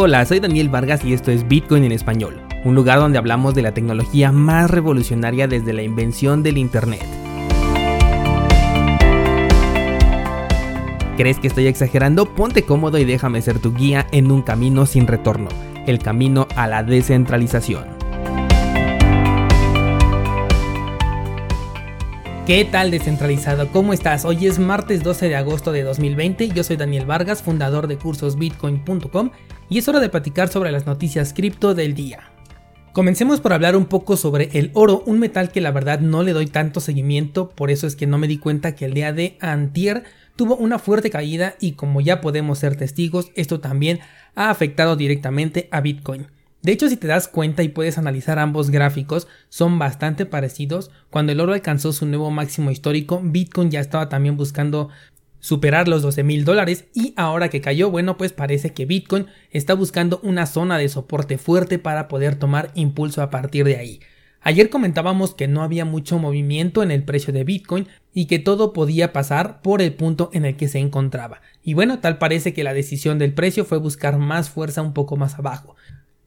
Hola, soy Daniel Vargas y esto es Bitcoin en español, un lugar donde hablamos de la tecnología más revolucionaria desde la invención del Internet. ¿Crees que estoy exagerando? Ponte cómodo y déjame ser tu guía en un camino sin retorno, el camino a la descentralización. ¿Qué tal descentralizado? ¿Cómo estás? Hoy es martes 12 de agosto de 2020. Yo soy Daniel Vargas, fundador de cursosbitcoin.com y es hora de platicar sobre las noticias cripto del día. Comencemos por hablar un poco sobre el oro, un metal que la verdad no le doy tanto seguimiento, por eso es que no me di cuenta que el día de antier tuvo una fuerte caída y como ya podemos ser testigos, esto también ha afectado directamente a Bitcoin. De hecho, si te das cuenta y puedes analizar ambos gráficos, son bastante parecidos. Cuando el oro alcanzó su nuevo máximo histórico, Bitcoin ya estaba también buscando superar los 12 mil dólares y ahora que cayó, bueno, pues parece que Bitcoin está buscando una zona de soporte fuerte para poder tomar impulso a partir de ahí. Ayer comentábamos que no había mucho movimiento en el precio de Bitcoin y que todo podía pasar por el punto en el que se encontraba. Y bueno, tal parece que la decisión del precio fue buscar más fuerza un poco más abajo.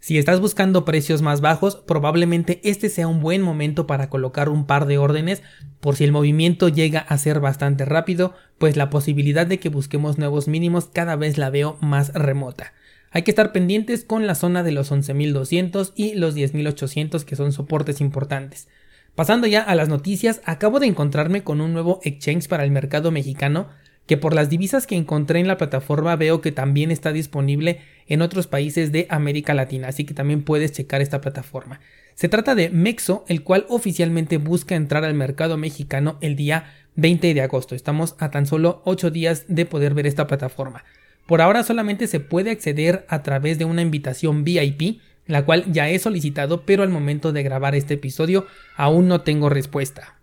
Si estás buscando precios más bajos, probablemente este sea un buen momento para colocar un par de órdenes por si el movimiento llega a ser bastante rápido, pues la posibilidad de que busquemos nuevos mínimos cada vez la veo más remota. Hay que estar pendientes con la zona de los 11.200 y los 10.800 que son soportes importantes. Pasando ya a las noticias, acabo de encontrarme con un nuevo exchange para el mercado mexicano que por las divisas que encontré en la plataforma veo que también está disponible en otros países de América Latina, así que también puedes checar esta plataforma. Se trata de Mexo, el cual oficialmente busca entrar al mercado mexicano el día 20 de agosto. Estamos a tan solo 8 días de poder ver esta plataforma. Por ahora solamente se puede acceder a través de una invitación VIP, la cual ya he solicitado, pero al momento de grabar este episodio aún no tengo respuesta.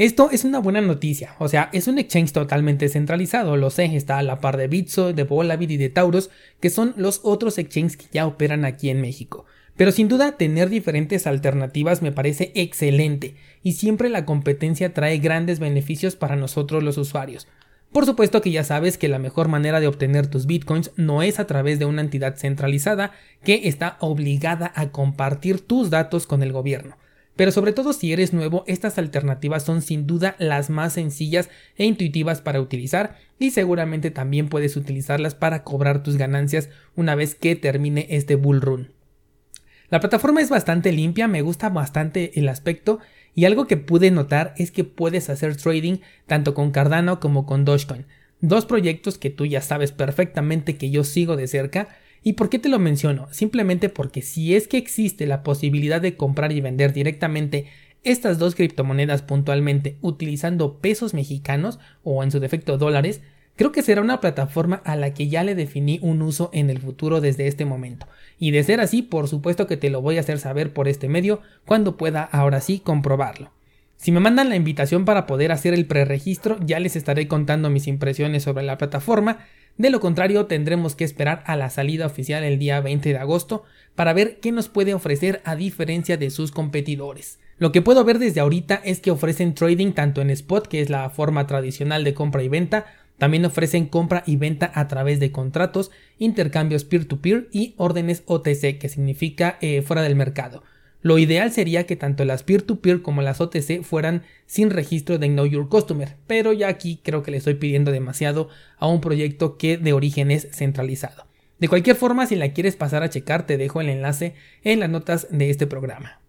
Esto es una buena noticia, o sea, es un exchange totalmente centralizado, lo sé, está a la par de Bitso, de Volabit y de Taurus, que son los otros exchanges que ya operan aquí en México. Pero sin duda tener diferentes alternativas me parece excelente y siempre la competencia trae grandes beneficios para nosotros los usuarios. Por supuesto que ya sabes que la mejor manera de obtener tus bitcoins no es a través de una entidad centralizada que está obligada a compartir tus datos con el gobierno. Pero sobre todo si eres nuevo, estas alternativas son sin duda las más sencillas e intuitivas para utilizar y seguramente también puedes utilizarlas para cobrar tus ganancias una vez que termine este bull run. La plataforma es bastante limpia, me gusta bastante el aspecto y algo que pude notar es que puedes hacer trading tanto con Cardano como con Dogecoin, dos proyectos que tú ya sabes perfectamente que yo sigo de cerca ¿Y por qué te lo menciono? Simplemente porque si es que existe la posibilidad de comprar y vender directamente estas dos criptomonedas puntualmente utilizando pesos mexicanos o en su defecto dólares, creo que será una plataforma a la que ya le definí un uso en el futuro desde este momento. Y de ser así, por supuesto que te lo voy a hacer saber por este medio cuando pueda ahora sí comprobarlo. Si me mandan la invitación para poder hacer el preregistro, ya les estaré contando mis impresiones sobre la plataforma de lo contrario, tendremos que esperar a la salida oficial el día 20 de agosto para ver qué nos puede ofrecer a diferencia de sus competidores. Lo que puedo ver desde ahorita es que ofrecen trading tanto en spot, que es la forma tradicional de compra y venta, también ofrecen compra y venta a través de contratos, intercambios peer-to-peer y órdenes OTC, que significa eh, fuera del mercado. Lo ideal sería que tanto las peer-to-peer como las OTC fueran sin registro de Know Your Customer, pero ya aquí creo que le estoy pidiendo demasiado a un proyecto que de origen es centralizado. De cualquier forma, si la quieres pasar a checar, te dejo el enlace en las notas de este programa.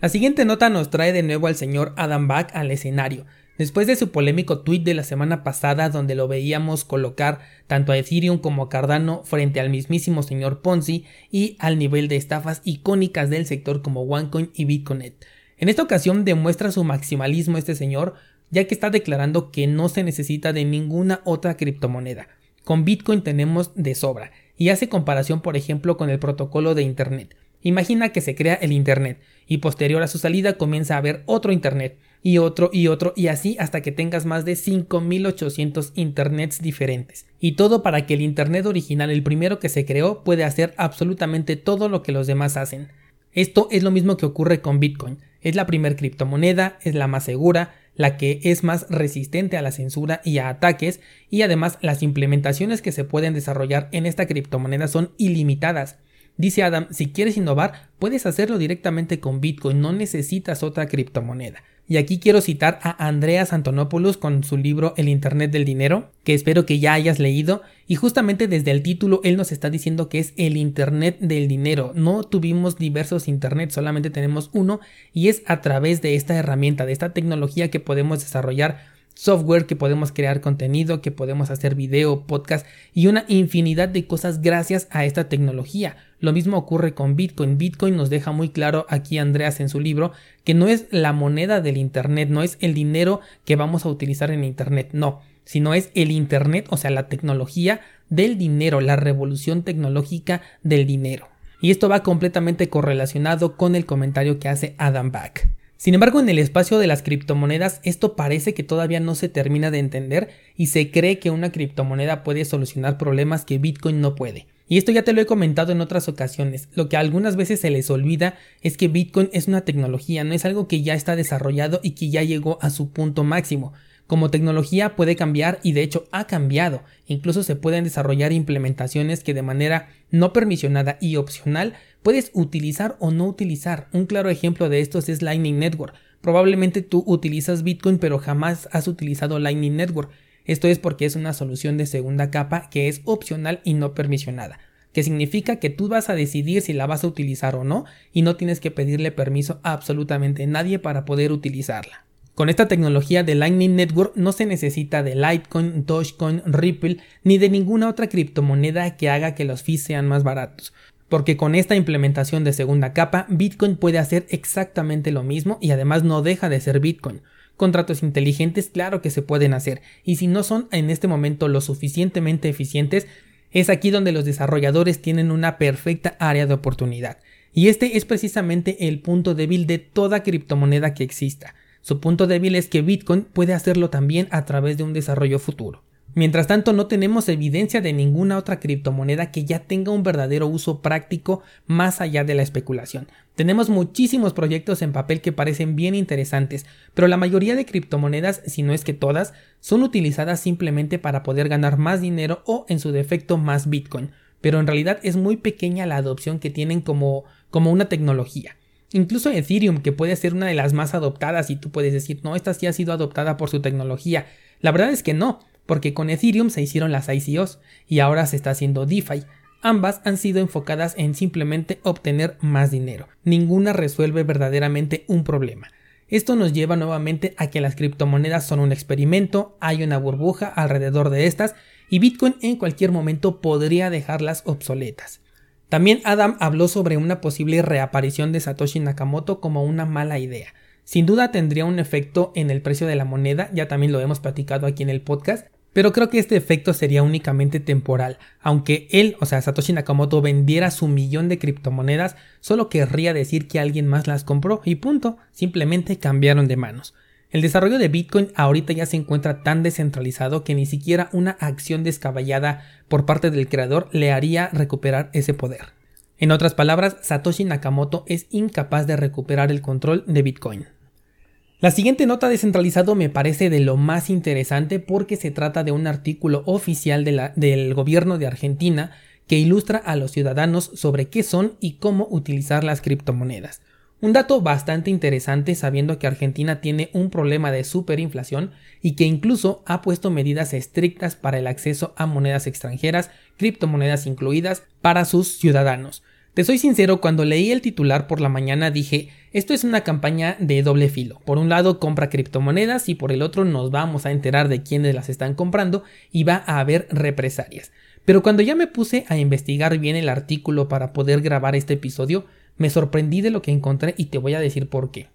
La siguiente nota nos trae de nuevo al señor Adam Back al escenario. Después de su polémico tweet de la semana pasada donde lo veíamos colocar tanto a Ethereum como a Cardano frente al mismísimo señor Ponzi y al nivel de estafas icónicas del sector como OneCoin y Bitcoin. En esta ocasión demuestra su maximalismo este señor ya que está declarando que no se necesita de ninguna otra criptomoneda. Con Bitcoin tenemos de sobra y hace comparación por ejemplo con el protocolo de Internet. Imagina que se crea el Internet y posterior a su salida comienza a haber otro Internet y otro y otro y así hasta que tengas más de 5800 internets diferentes. Y todo para que el internet original, el primero que se creó, puede hacer absolutamente todo lo que los demás hacen. Esto es lo mismo que ocurre con Bitcoin. Es la primer criptomoneda, es la más segura, la que es más resistente a la censura y a ataques, y además las implementaciones que se pueden desarrollar en esta criptomoneda son ilimitadas. Dice Adam, si quieres innovar, puedes hacerlo directamente con Bitcoin, no necesitas otra criptomoneda. Y aquí quiero citar a Andreas Antonopoulos con su libro El Internet del Dinero, que espero que ya hayas leído, y justamente desde el título él nos está diciendo que es el Internet del Dinero. No tuvimos diversos Internet, solamente tenemos uno, y es a través de esta herramienta, de esta tecnología que podemos desarrollar software, que podemos crear contenido, que podemos hacer video, podcast y una infinidad de cosas gracias a esta tecnología. Lo mismo ocurre con Bitcoin. Bitcoin nos deja muy claro aquí Andreas en su libro que no es la moneda del Internet, no es el dinero que vamos a utilizar en Internet, no, sino es el Internet, o sea, la tecnología del dinero, la revolución tecnológica del dinero. Y esto va completamente correlacionado con el comentario que hace Adam Back. Sin embargo, en el espacio de las criptomonedas esto parece que todavía no se termina de entender y se cree que una criptomoneda puede solucionar problemas que Bitcoin no puede. Y esto ya te lo he comentado en otras ocasiones. Lo que algunas veces se les olvida es que Bitcoin es una tecnología, no es algo que ya está desarrollado y que ya llegó a su punto máximo. Como tecnología puede cambiar y de hecho ha cambiado. Incluso se pueden desarrollar implementaciones que de manera no permisionada y opcional puedes utilizar o no utilizar. Un claro ejemplo de estos es Lightning Network. Probablemente tú utilizas Bitcoin pero jamás has utilizado Lightning Network. Esto es porque es una solución de segunda capa que es opcional y no permisionada que significa que tú vas a decidir si la vas a utilizar o no y no tienes que pedirle permiso a absolutamente nadie para poder utilizarla. Con esta tecnología de Lightning Network no se necesita de Litecoin, Dogecoin, Ripple ni de ninguna otra criptomoneda que haga que los fees sean más baratos. Porque con esta implementación de segunda capa, Bitcoin puede hacer exactamente lo mismo y además no deja de ser Bitcoin. Contratos inteligentes, claro que se pueden hacer, y si no son en este momento lo suficientemente eficientes, es aquí donde los desarrolladores tienen una perfecta área de oportunidad. Y este es precisamente el punto débil de toda criptomoneda que exista. Su punto débil es que Bitcoin puede hacerlo también a través de un desarrollo futuro. Mientras tanto, no tenemos evidencia de ninguna otra criptomoneda que ya tenga un verdadero uso práctico más allá de la especulación. Tenemos muchísimos proyectos en papel que parecen bien interesantes, pero la mayoría de criptomonedas, si no es que todas, son utilizadas simplemente para poder ganar más dinero o en su defecto más Bitcoin, pero en realidad es muy pequeña la adopción que tienen como, como una tecnología. Incluso Ethereum, que puede ser una de las más adoptadas y tú puedes decir, no, esta sí ha sido adoptada por su tecnología. La verdad es que no, porque con Ethereum se hicieron las ICOs y ahora se está haciendo DeFi. Ambas han sido enfocadas en simplemente obtener más dinero. Ninguna resuelve verdaderamente un problema. Esto nos lleva nuevamente a que las criptomonedas son un experimento, hay una burbuja alrededor de estas y Bitcoin en cualquier momento podría dejarlas obsoletas. También Adam habló sobre una posible reaparición de Satoshi Nakamoto como una mala idea. Sin duda tendría un efecto en el precio de la moneda, ya también lo hemos platicado aquí en el podcast, pero creo que este efecto sería únicamente temporal. Aunque él, o sea, Satoshi Nakamoto vendiera su millón de criptomonedas, solo querría decir que alguien más las compró y punto, simplemente cambiaron de manos. El desarrollo de Bitcoin ahorita ya se encuentra tan descentralizado que ni siquiera una acción descabellada por parte del creador le haría recuperar ese poder. En otras palabras, Satoshi Nakamoto es incapaz de recuperar el control de Bitcoin. La siguiente nota descentralizado me parece de lo más interesante porque se trata de un artículo oficial del gobierno de Argentina que ilustra a los ciudadanos sobre qué son y cómo utilizar las criptomonedas. Un dato bastante interesante sabiendo que Argentina tiene un problema de superinflación y que incluso ha puesto medidas estrictas para el acceso a monedas extranjeras, criptomonedas incluidas, para sus ciudadanos. Te soy sincero, cuando leí el titular por la mañana dije, esto es una campaña de doble filo. Por un lado compra criptomonedas y por el otro nos vamos a enterar de quiénes las están comprando y va a haber represalias. Pero cuando ya me puse a investigar bien el artículo para poder grabar este episodio, me sorprendí de lo que encontré y te voy a decir por qué.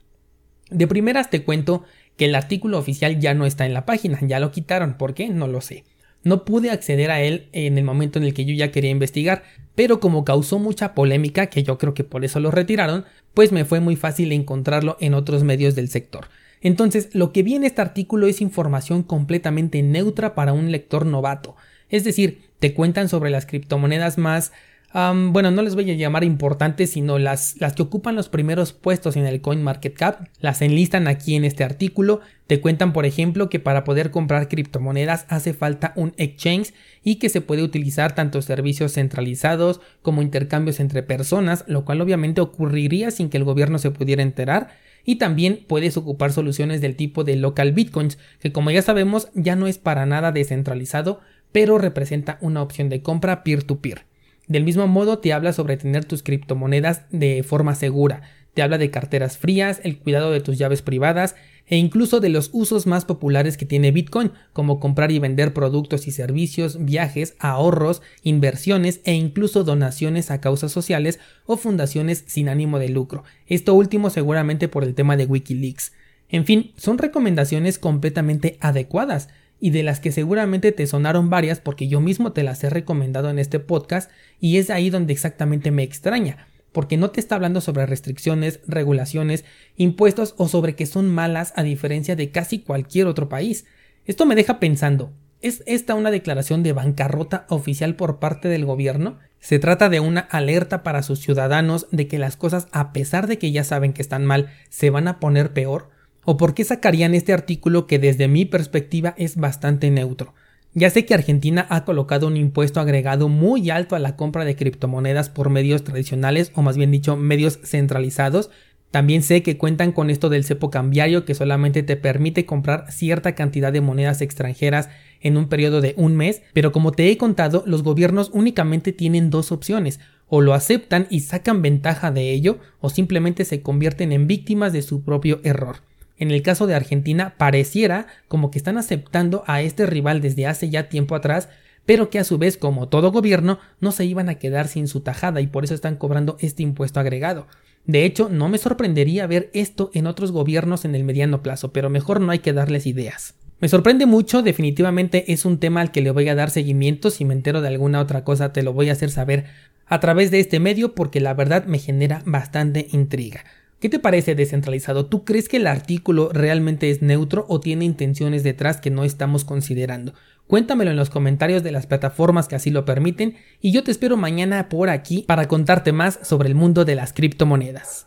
De primeras te cuento que el artículo oficial ya no está en la página, ya lo quitaron, ¿por qué? No lo sé. No pude acceder a él en el momento en el que yo ya quería investigar, pero como causó mucha polémica, que yo creo que por eso lo retiraron, pues me fue muy fácil encontrarlo en otros medios del sector. Entonces, lo que vi en este artículo es información completamente neutra para un lector novato. Es decir, te cuentan sobre las criptomonedas más bueno, no les voy a llamar importantes, sino las, que ocupan los primeros puestos en el CoinMarketCap, las enlistan aquí en este artículo, te cuentan por ejemplo que para poder comprar criptomonedas hace falta un exchange y que se puede utilizar tanto servicios centralizados como intercambios entre personas, lo cual obviamente ocurriría sin que el gobierno se pudiera enterar, y también puedes ocupar soluciones del tipo de local bitcoins, que como ya sabemos ya no es para nada descentralizado, pero representa una opción de compra peer-to-peer. Del mismo modo te habla sobre tener tus criptomonedas de forma segura, te habla de carteras frías, el cuidado de tus llaves privadas e incluso de los usos más populares que tiene Bitcoin, como comprar y vender productos y servicios, viajes, ahorros, inversiones e incluso donaciones a causas sociales o fundaciones sin ánimo de lucro. Esto último seguramente por el tema de Wikileaks. En fin, son recomendaciones completamente adecuadas y de las que seguramente te sonaron varias porque yo mismo te las he recomendado en este podcast y es ahí donde exactamente me extraña, porque no te está hablando sobre restricciones, regulaciones, impuestos o sobre que son malas a diferencia de casi cualquier otro país. Esto me deja pensando, ¿es esta una declaración de bancarrota oficial por parte del gobierno? Se trata de una alerta para sus ciudadanos de que las cosas, a pesar de que ya saben que están mal, se van a poner peor. ¿O por qué sacarían este artículo que desde mi perspectiva es bastante neutro? Ya sé que Argentina ha colocado un impuesto agregado muy alto a la compra de criptomonedas por medios tradicionales o más bien dicho medios centralizados. También sé que cuentan con esto del cepo cambiario que solamente te permite comprar cierta cantidad de monedas extranjeras en un periodo de un mes, pero como te he contado, los gobiernos únicamente tienen dos opciones, o lo aceptan y sacan ventaja de ello, o simplemente se convierten en víctimas de su propio error. En el caso de Argentina, pareciera como que están aceptando a este rival desde hace ya tiempo atrás, pero que a su vez, como todo gobierno, no se iban a quedar sin su tajada y por eso están cobrando este impuesto agregado. De hecho, no me sorprendería ver esto en otros gobiernos en el mediano plazo, pero mejor no hay que darles ideas. Me sorprende mucho, definitivamente es un tema al que le voy a dar seguimiento, si me entero de alguna otra cosa te lo voy a hacer saber a través de este medio porque la verdad me genera bastante intriga. ¿Qué te parece descentralizado? ¿Tú crees que el artículo realmente es neutro o tiene intenciones detrás que no estamos considerando? Cuéntamelo en los comentarios de las plataformas que así lo permiten y yo te espero mañana por aquí para contarte más sobre el mundo de las criptomonedas.